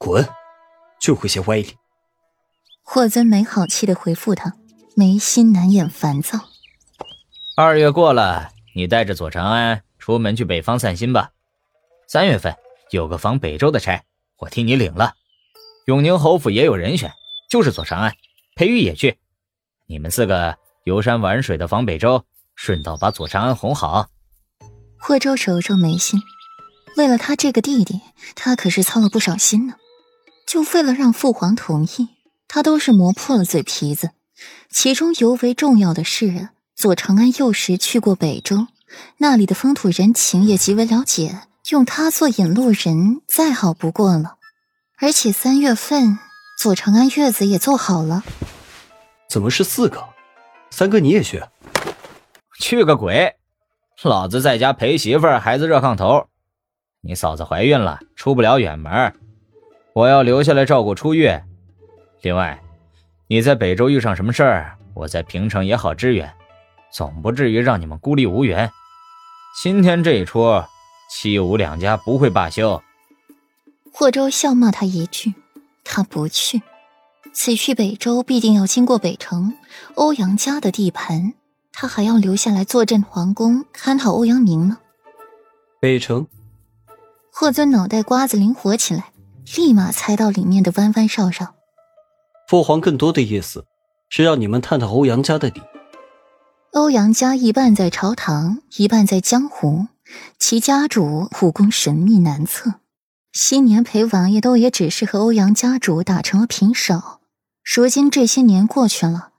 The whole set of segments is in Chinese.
滚，就会些歪理。霍尊没好气的回复他，眉心难掩烦躁。二月过了，你带着左长安出门去北方散心吧。三月份有个防北周的差，我替你领了。永宁侯府也有人选，就是左长安，裴玉也去。你们四个游山玩水的防北周，顺道把左长安哄好。霍州揉揉眉心，为了他这个弟弟，他可是操了不少心呢。就为了让父皇同意，他都是磨破了嘴皮子。其中尤为重要的是，左长安幼时去过北周，那里的风土人情也极为了解，用他做引路人，再好不过了。而且三月份，左长安月子也做好了。怎么是四个？三哥你也去？去个鬼！老子在家陪媳妇儿，孩子热炕头。你嫂子怀孕了，出不了远门，我要留下来照顾初月。另外，你在北周遇上什么事儿，我在平城也好支援，总不至于让你们孤立无援。今天这一出，七五两家不会罢休。霍州笑骂他一句，他不去。此去北周必定要经过北城，欧阳家的地盘，他还要留下来坐镇皇宫，看好欧阳明呢。北城，霍尊脑袋瓜子灵活起来，立马猜到里面的弯弯绕绕。父皇更多的意思是让你们探探欧阳家的底。欧阳家一半在朝堂，一半在江湖，其家主武功神秘难测。昔年陪王爷都也只是和欧阳家主打成了平手。如今这些年过去了，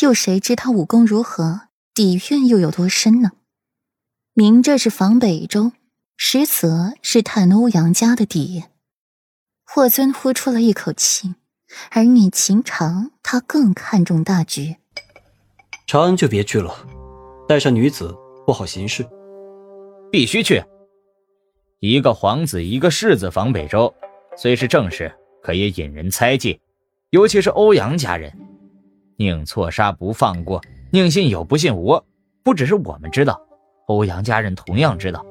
又谁知他武功如何，底蕴又有多深呢？明这是防北周，实则是探欧阳家的底。霍尊呼出了一口气，儿女情长，他更看重大局。长安就别去了，带上女子不好行事。必须去。一个皇子，一个世子防北周，虽是正事，可也引人猜忌。尤其是欧阳家人，宁错杀不放过，宁信有不信无。不只是我们知道，欧阳家人同样知道。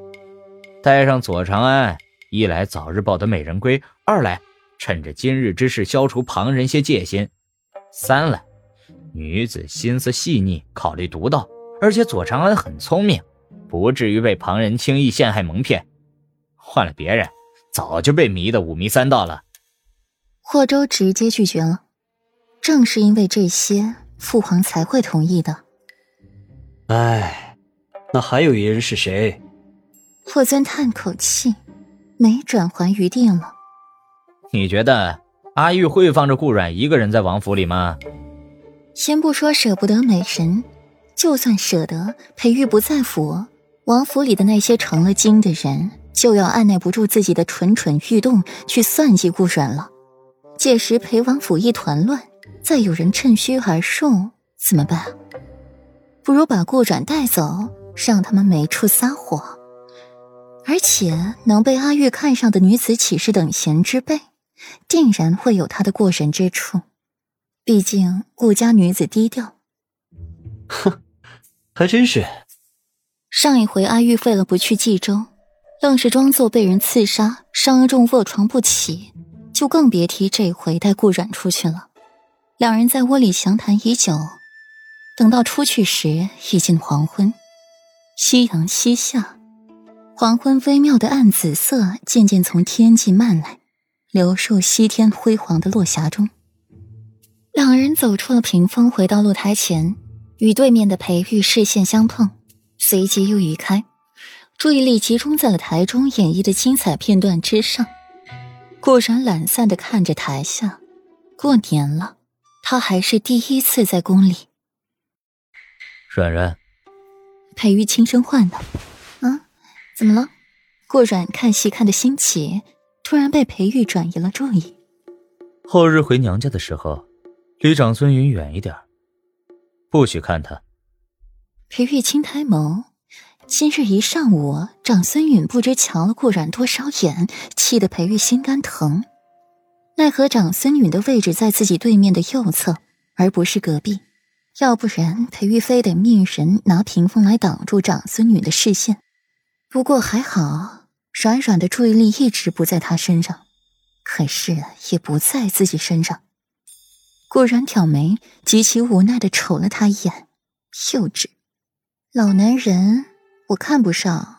带上左长安，一来早日抱得美人归，二来趁着今日之事消除旁人些戒心，三来女子心思细腻，考虑独到，而且左长安很聪明，不至于被旁人轻易陷害蒙骗。换了别人，早就被迷得五迷三道了。霍州直接拒绝了，正是因为这些，父皇才会同意的。唉，那还有一人是谁？霍尊叹口气，没转圜余地了。你觉得阿玉会放着顾阮一个人在王府里吗？先不说舍不得美神，就算舍得，裴玉不在府，王府里的那些成了精的人，就要按耐不住自己的蠢蠢欲动，去算计顾阮了。届时裴王府一团乱，再有人趁虚而入，怎么办？不如把顾阮带走，让他们没处撒谎。而且能被阿玉看上的女子岂是等闲之辈，定然会有她的过人之处。毕竟顾家女子低调。哼，还真是。上一回阿玉废了不去冀州，愣是装作被人刺杀，伤重卧床不起。就更别提这回带顾阮出去了。两人在窝里详谈已久，等到出去时已近黄昏，夕阳西下，黄昏微妙的暗紫色渐渐从天际漫来，流入西天辉煌的落霞中。两人走出了屏风，回到露台前，与对面的裴玉视线相碰，随即又移开，注意力集中在了台中演绎的精彩片段之上。顾然懒散的看着台下，过年了，他还是第一次在宫里。软软，裴玉轻声唤道：“啊，怎么了？”顾软看戏看得兴起，突然被裴玉转移了注意。后日回娘家的时候，离长孙云远一点，不许看他。裴玉轻抬眸。今日一上午，长孙允不知瞧了顾阮多少眼，气得裴玉心肝疼。奈何长孙允的位置在自己对面的右侧，而不是隔壁，要不然裴玉非得命人拿屏风来挡住长孙允的视线。不过还好，软软的注意力一直不在他身上，可是也不在自己身上。顾然挑眉，极其无奈的瞅了他一眼，幼稚。老男人，我看不上。